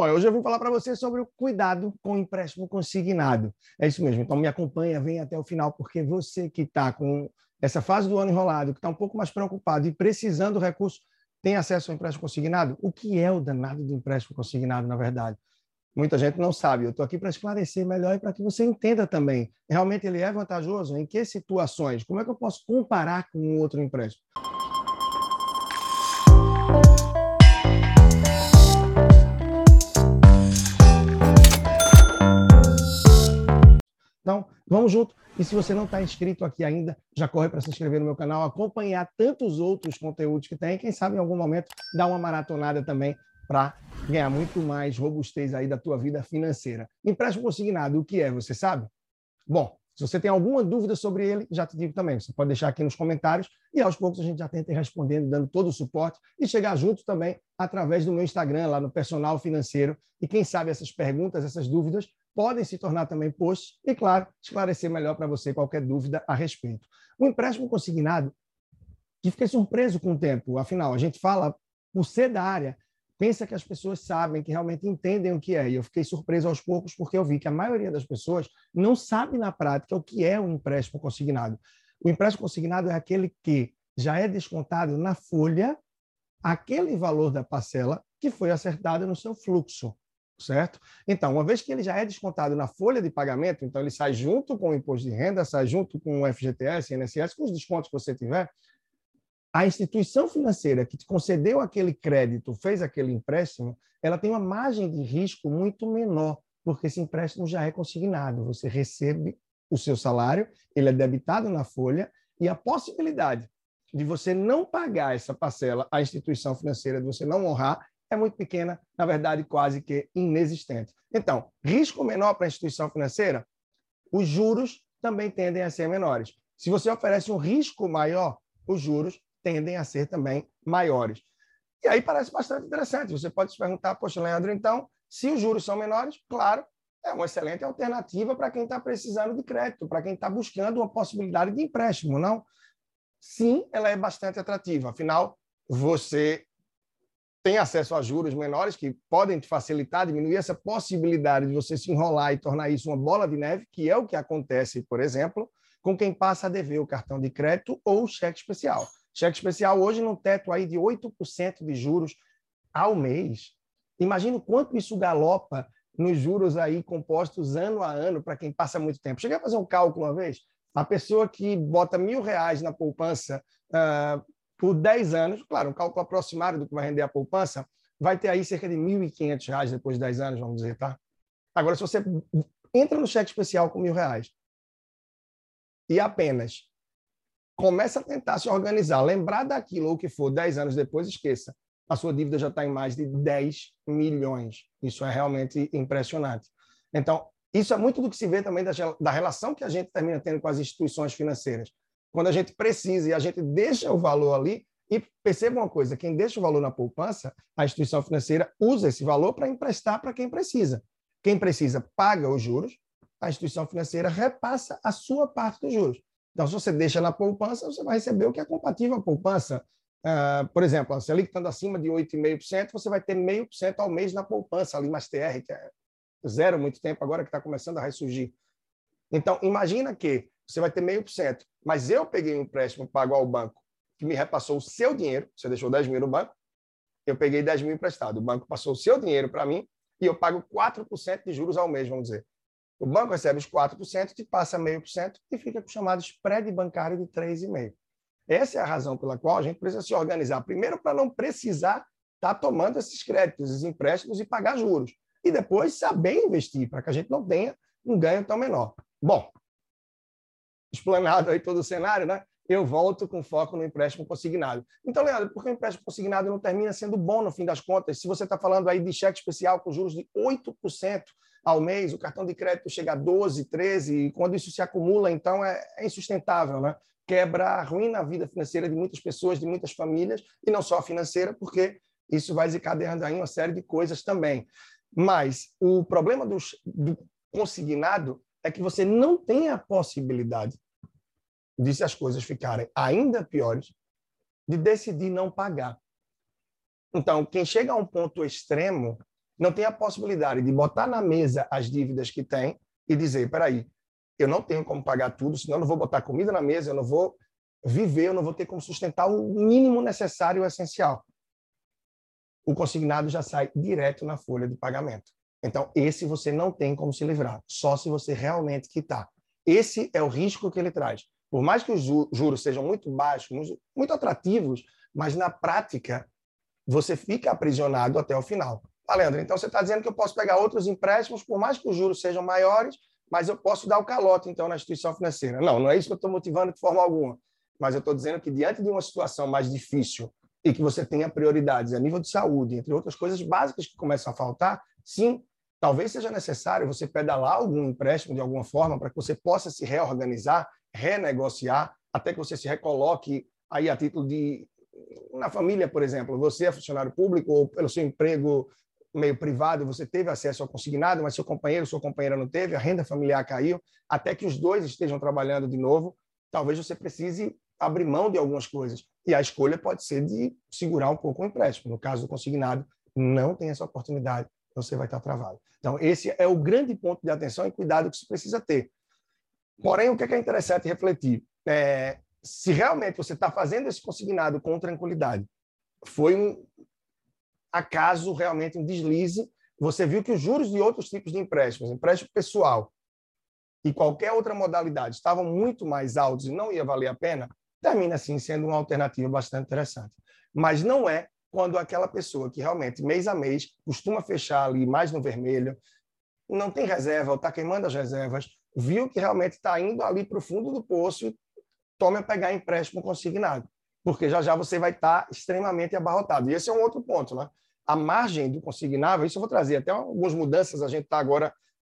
Bom, hoje eu vim falar para você sobre o cuidado com o empréstimo consignado. É isso mesmo. Então me acompanha, vem até o final, porque você que está com essa fase do ano enrolado, que está um pouco mais preocupado e precisando do recurso, tem acesso ao empréstimo consignado? O que é o danado do empréstimo consignado, na verdade? Muita gente não sabe. Eu estou aqui para esclarecer melhor e para que você entenda também. Realmente ele é vantajoso? Em que situações? Como é que eu posso comparar com outro empréstimo? Vamos junto. E se você não está inscrito aqui ainda, já corre para se inscrever no meu canal, acompanhar tantos outros conteúdos que tem. Quem sabe em algum momento dar uma maratonada também para ganhar muito mais robustez aí da tua vida financeira. Empréstimo consignado, o que é? Você sabe? Bom, se você tem alguma dúvida sobre ele, já te digo também, você pode deixar aqui nos comentários e aos poucos a gente já tenta ir respondendo, dando todo o suporte e chegar junto também através do meu Instagram, lá no Personal Financeiro. E quem sabe essas perguntas, essas dúvidas, podem se tornar também posts e, claro, esclarecer melhor para você qualquer dúvida a respeito. O empréstimo consignado, que fiquei surpreso com o tempo, afinal, a gente fala, por ser da área, pensa que as pessoas sabem, que realmente entendem o que é. E eu fiquei surpreso aos poucos porque eu vi que a maioria das pessoas não sabe na prática o que é um empréstimo consignado. O empréstimo consignado é aquele que já é descontado na folha aquele valor da parcela que foi acertado no seu fluxo certo? Então, uma vez que ele já é descontado na folha de pagamento, então ele sai junto com o imposto de renda, sai junto com o FGTS, INSS, com os descontos que você tiver, a instituição financeira que te concedeu aquele crédito, fez aquele empréstimo, ela tem uma margem de risco muito menor, porque esse empréstimo já é consignado. Você recebe o seu salário, ele é debitado na folha, e a possibilidade de você não pagar essa parcela à instituição financeira, de você não honrar, é muito pequena, na verdade, quase que inexistente. Então, risco menor para a instituição financeira, os juros também tendem a ser menores. Se você oferece um risco maior, os juros tendem a ser também maiores. E aí parece bastante interessante. Você pode se perguntar, poxa, Leandro, então, se os juros são menores, claro, é uma excelente alternativa para quem está precisando de crédito, para quem está buscando uma possibilidade de empréstimo, não? Sim, ela é bastante atrativa. Afinal, você tem acesso a juros menores que podem te facilitar, diminuir essa possibilidade de você se enrolar e tornar isso uma bola de neve, que é o que acontece, por exemplo, com quem passa a dever o cartão de crédito ou o cheque especial. Cheque especial hoje no teto aí de 8% de juros ao mês. Imagina o quanto isso galopa nos juros aí compostos ano a ano para quem passa muito tempo. Cheguei a fazer um cálculo uma vez. A pessoa que bota mil reais na poupança uh, por 10 anos, claro, um cálculo aproximado do que vai render a poupança, vai ter aí cerca de R$ 1.500 depois de 10 anos, vamos dizer, tá? Agora, se você entra no cheque especial com mil reais e apenas começa a tentar se organizar, lembrar daquilo ou que for 10 anos depois, esqueça. A sua dívida já está em mais de 10 milhões. Isso é realmente impressionante. Então, isso é muito do que se vê também da, da relação que a gente termina tendo com as instituições financeiras quando a gente precisa e a gente deixa o valor ali, e perceba uma coisa: quem deixa o valor na poupança, a instituição financeira usa esse valor para emprestar para quem precisa. Quem precisa paga os juros, a instituição financeira repassa a sua parte dos juros. Então, se você deixa na poupança, você vai receber o que é compatível à poupança. Uh, por exemplo, a Selic estando acima de 8,5%, você vai ter 0,5% ao mês na poupança, ali mais TR, que é zero muito tempo agora que está começando a ressurgir. Então, imagina que você vai ter meio por cento. Mas eu peguei um empréstimo pago ao banco que me repassou o seu dinheiro, você deixou 10 mil no banco, eu peguei 10 mil emprestado. O banco passou o seu dinheiro para mim e eu pago 4% de juros ao mês, vamos dizer. O banco recebe os 4%, te passa meio por cento e fica com o chamado spread bancário de 3,5%. Essa é a razão pela qual a gente precisa se organizar. Primeiro, para não precisar estar tá tomando esses créditos, esses empréstimos e pagar juros. E depois saber investir, para que a gente não tenha um ganho tão menor. Bom, explanado aí todo o cenário, né? eu volto com foco no empréstimo consignado. Então, Leandro, por que o empréstimo consignado não termina sendo bom no fim das contas? Se você está falando aí de cheque especial com juros de 8% ao mês, o cartão de crédito chega a 12%, 13%, e quando isso se acumula, então é, é insustentável, né? Quebra, arruina a vida financeira de muitas pessoas, de muitas famílias, e não só a financeira, porque isso vai desencadeando aí uma série de coisas também. Mas o problema do consignado é que você não tem a possibilidade de, se as coisas ficarem ainda piores, de decidir não pagar. Então, quem chega a um ponto extremo não tem a possibilidade de botar na mesa as dívidas que tem e dizer, peraí, eu não tenho como pagar tudo, senão eu não vou botar comida na mesa, eu não vou viver, eu não vou ter como sustentar o mínimo necessário e essencial. O consignado já sai direto na folha de pagamento. Então, esse você não tem como se livrar, só se você realmente quitar. Esse é o risco que ele traz. Por mais que os juros sejam muito baixos, muito atrativos, mas na prática você fica aprisionado até o final. Leandro, então você está dizendo que eu posso pegar outros empréstimos, por mais que os juros sejam maiores, mas eu posso dar o calote, então, na instituição financeira. Não, não é isso que eu estou motivando de forma alguma. Mas eu estou dizendo que, diante de uma situação mais difícil e que você tenha prioridades a nível de saúde, entre outras coisas básicas que começam a faltar, sim, talvez seja necessário você pedalar algum empréstimo de alguma forma para que você possa se reorganizar, renegociar, até que você se recoloque aí a título de na família, por exemplo, você é funcionário público ou pelo seu emprego meio privado, você teve acesso ao consignado, mas seu companheiro, sua companheira não teve, a renda familiar caiu, até que os dois estejam trabalhando de novo, talvez você precise abrir mão de algumas coisas. E a escolha pode ser de segurar um pouco o empréstimo. No caso do consignado, não tem essa oportunidade, você vai estar travado. Então, esse é o grande ponto de atenção e cuidado que você precisa ter. Porém, o que é, interessante refletir? É, se realmente você está fazendo esse consignado com tranquilidade, foi um, acaso realmente um deslize, você viu que os juros de outros tipos de empréstimos, empréstimo pessoal e qualquer outra modalidade, estavam muito mais altos e não ia valer a pena, termina assim sendo uma alternativa bastante interessante. Mas não é quando aquela pessoa que realmente mês a mês costuma fechar ali mais no vermelho, não tem reserva ou está queimando as reservas, viu que realmente está indo ali para o fundo do poço tome a pegar empréstimo consignado porque já já você vai estar extremamente abarrotado. E esse é um outro ponto, né? A margem do consignável, isso eu vou trazer até algumas mudanças, a gente está agora,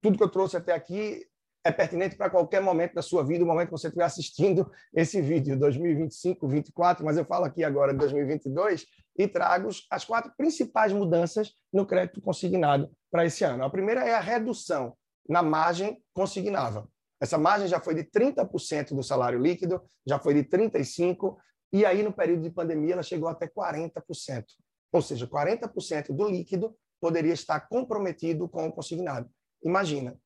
tudo que eu trouxe até aqui é pertinente para qualquer momento da sua vida, o momento que você estiver assistindo esse vídeo, 2025, 2024, mas eu falo aqui agora de 2022 e trago as quatro principais mudanças no crédito consignado para esse ano. A primeira é a redução na margem consignável. Essa margem já foi de 30% do salário líquido, já foi de 35%, e aí, no período de pandemia, ela chegou até 40%. Ou seja, 40% do líquido poderia estar comprometido com o consignado. Imagina,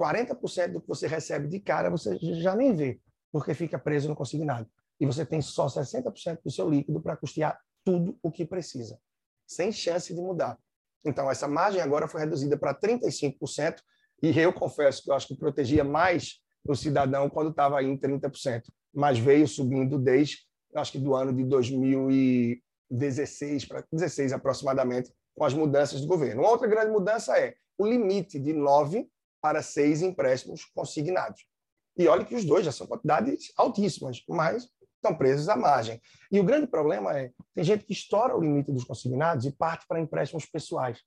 40% do que você recebe de cara você já nem vê, porque fica preso no consignado. E você tem só 60% do seu líquido para custear tudo o que precisa, sem chance de mudar. Então, essa margem agora foi reduzida para 35%, e eu confesso que eu acho que protegia mais o cidadão quando estava em 30%, mas veio subindo desde acho que do ano de 2016 para 16 aproximadamente, com as mudanças do governo. Uma outra grande mudança é o limite de nove para seis empréstimos consignados. E olha que os dois já são quantidades altíssimas, mas estão presos à margem. E o grande problema é, tem gente que estoura o limite dos consignados e parte para empréstimos pessoais.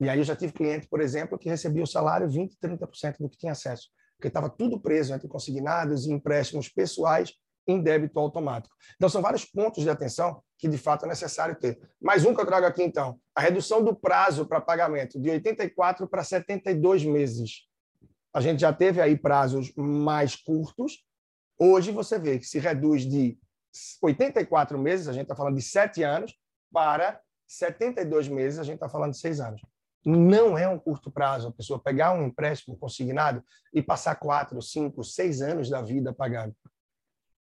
E aí eu já tive cliente, por exemplo, que recebia o salário 20%, 30% do que tinha acesso, porque estava tudo preso entre consignados e empréstimos pessoais em débito automático. Então, são vários pontos de atenção que, de fato, é necessário ter. Mais um que eu trago aqui, então, a redução do prazo para pagamento de 84 para 72 meses. A gente já teve aí prazos mais curtos. Hoje, você vê que se reduz de 84 meses, a gente está falando de 7 anos, para 72 meses, a gente está falando de 6 anos. Não é um curto prazo a pessoa pegar um empréstimo consignado e passar 4, 5, 6 anos da vida pagando.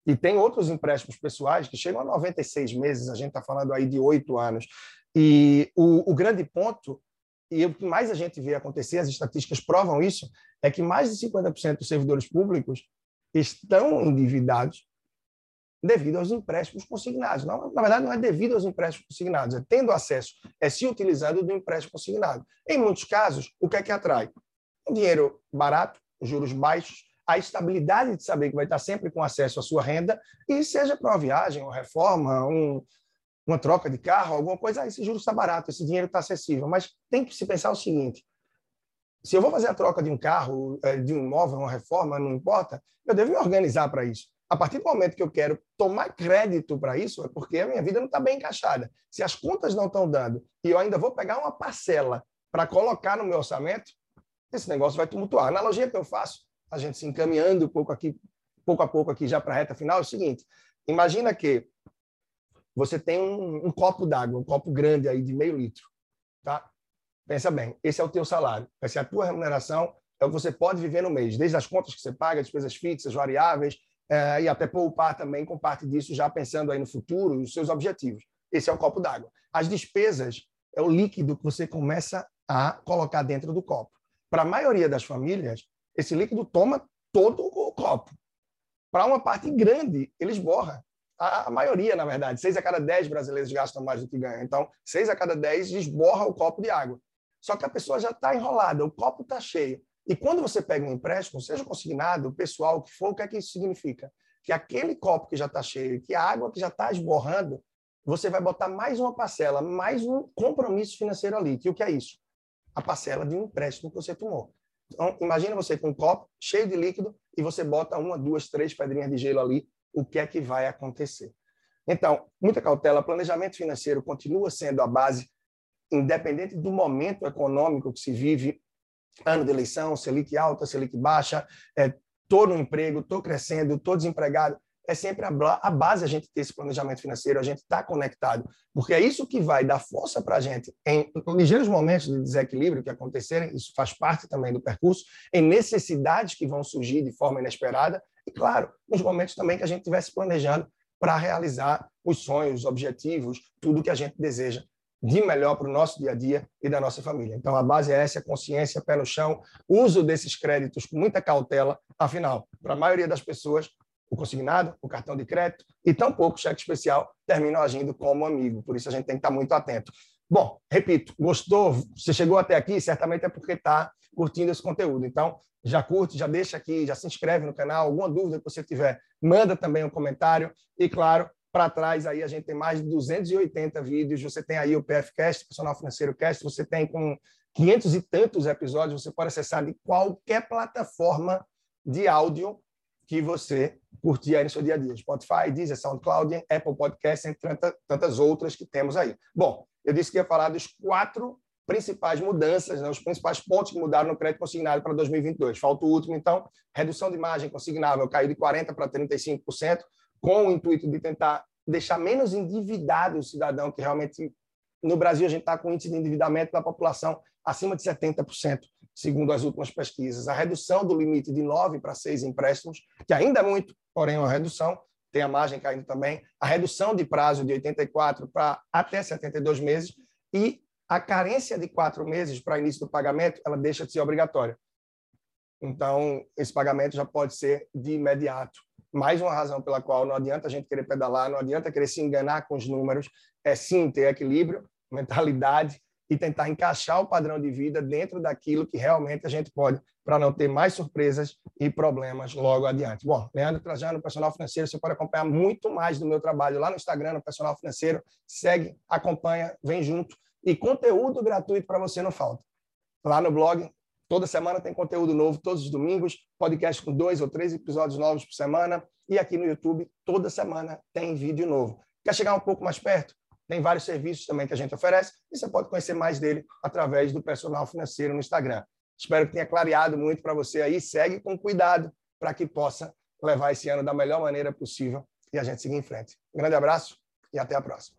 E tem outros empréstimos pessoais que chegam a 96 meses, a gente está falando aí de oito anos. E o, o grande ponto, e o que mais a gente vê acontecer, as estatísticas provam isso, é que mais de 50% dos servidores públicos estão endividados devido aos empréstimos consignados. Não, na verdade, não é devido aos empréstimos consignados, é tendo acesso, é se utilizando do empréstimo consignado. Em muitos casos, o que é que atrai? Um dinheiro barato, juros baixos, a estabilidade de saber que vai estar sempre com acesso à sua renda, e seja para uma viagem, uma reforma, um, uma troca de carro, alguma coisa, ah, esse juro está barato, esse dinheiro está acessível. Mas tem que se pensar o seguinte: se eu vou fazer a troca de um carro, é, de um imóvel, uma reforma, não importa, eu devo me organizar para isso. A partir do momento que eu quero tomar crédito para isso, é porque a minha vida não está bem encaixada. Se as contas não estão dando e eu ainda vou pegar uma parcela para colocar no meu orçamento, esse negócio vai tumultuar. A analogia que eu faço a gente se encaminhando pouco aqui, pouco a pouco aqui já para a reta final, é o seguinte: imagina que você tem um, um copo d'água, um copo grande aí de meio litro, tá? Pensa bem, esse é o teu salário, essa é a tua remuneração, é o que você pode viver no mês, desde as contas que você paga, despesas fixas, variáveis, é, e até poupar também com parte disso, já pensando aí no futuro e os seus objetivos. Esse é o copo d'água. As despesas é o líquido que você começa a colocar dentro do copo. Para a maioria das famílias, esse líquido toma todo o copo. Para uma parte grande, ele esborra. A, a, maioria, na verdade, seis a cada dez brasileiros gastam mais do que ganham. Então, seis a cada dez esborra o copo de água. Só que a pessoa já está enrolada, o copo está cheio. E quando você pega um empréstimo, seja consignado, pessoal, o que for, o que é que isso significa? Que aquele copo que já está cheio, que a água que já está esborrando, você vai botar mais uma parcela, mais um compromisso financeiro ali. Que o que é isso? A parcela de um empréstimo que você tomou. Então, imagina você com um copo cheio de líquido e você bota uma, duas, três pedrinhas de gelo ali. O que é que vai acontecer? Então, muita cautela. Planejamento financeiro continua sendo a base, independente do momento econômico que se vive, ano de eleição, Selic alta, Selic baixa, estou é, no emprego, estou crescendo, estou desempregado é sempre a, a base a gente ter esse planejamento financeiro, a gente estar tá conectado, porque é isso que vai dar força para a gente em ligeiros momentos de desequilíbrio que acontecerem, isso faz parte também do percurso, em necessidades que vão surgir de forma inesperada, e claro, nos momentos também que a gente estivesse planejando para realizar os sonhos, os objetivos, tudo que a gente deseja de melhor para o nosso dia a dia e da nossa família. Então, a base é essa, consciência, pé no chão, uso desses créditos com muita cautela, afinal, para a maioria das pessoas, o consignado, o cartão de crédito e tampouco o cheque especial terminam agindo como amigo. Por isso a gente tem que estar muito atento. Bom, repito, gostou? Você chegou até aqui, certamente é porque está curtindo esse conteúdo. Então, já curte, já deixa aqui, já se inscreve no canal. Alguma dúvida que você tiver, manda também um comentário. E, claro, para trás aí a gente tem mais de 280 vídeos. Você tem aí o PFcast, Personal Financeiro Cast. Você tem com 500 e tantos episódios. Você pode acessar de qualquer plataforma de áudio que você curtir aí no seu dia a dia. Spotify, Deezer, SoundCloud, Apple Podcasts, entre tantas outras que temos aí. Bom, eu disse que ia falar dos quatro principais mudanças, né, os principais pontos que mudaram no crédito consignado para 2022. Falta o último, então, redução de margem consignável caiu de 40% para 35%, com o intuito de tentar deixar menos endividado o cidadão, que realmente no Brasil a gente está com índice de endividamento da população acima de 70% segundo as últimas pesquisas. A redução do limite de nove para seis empréstimos, que ainda é muito, porém é uma redução, tem a margem caindo também, a redução de prazo de 84 para até 72 meses e a carência de quatro meses para início do pagamento, ela deixa de ser obrigatória. Então, esse pagamento já pode ser de imediato. Mais uma razão pela qual não adianta a gente querer pedalar, não adianta querer se enganar com os números, é sim ter equilíbrio, mentalidade e tentar encaixar o padrão de vida dentro daquilo que realmente a gente pode, para não ter mais surpresas e problemas logo adiante. Bom, Leandro Trajano, Personal Financeiro, você pode acompanhar muito mais do meu trabalho lá no Instagram, no Personal Financeiro. Segue, acompanha, vem junto. E conteúdo gratuito para você não falta. Lá no blog, toda semana tem conteúdo novo, todos os domingos, podcast com dois ou três episódios novos por semana. E aqui no YouTube, toda semana tem vídeo novo. Quer chegar um pouco mais perto? Tem vários serviços também que a gente oferece e você pode conhecer mais dele através do personal financeiro no Instagram. Espero que tenha clareado muito para você aí. Segue com cuidado para que possa levar esse ano da melhor maneira possível e a gente seguir em frente. Um grande abraço e até a próxima.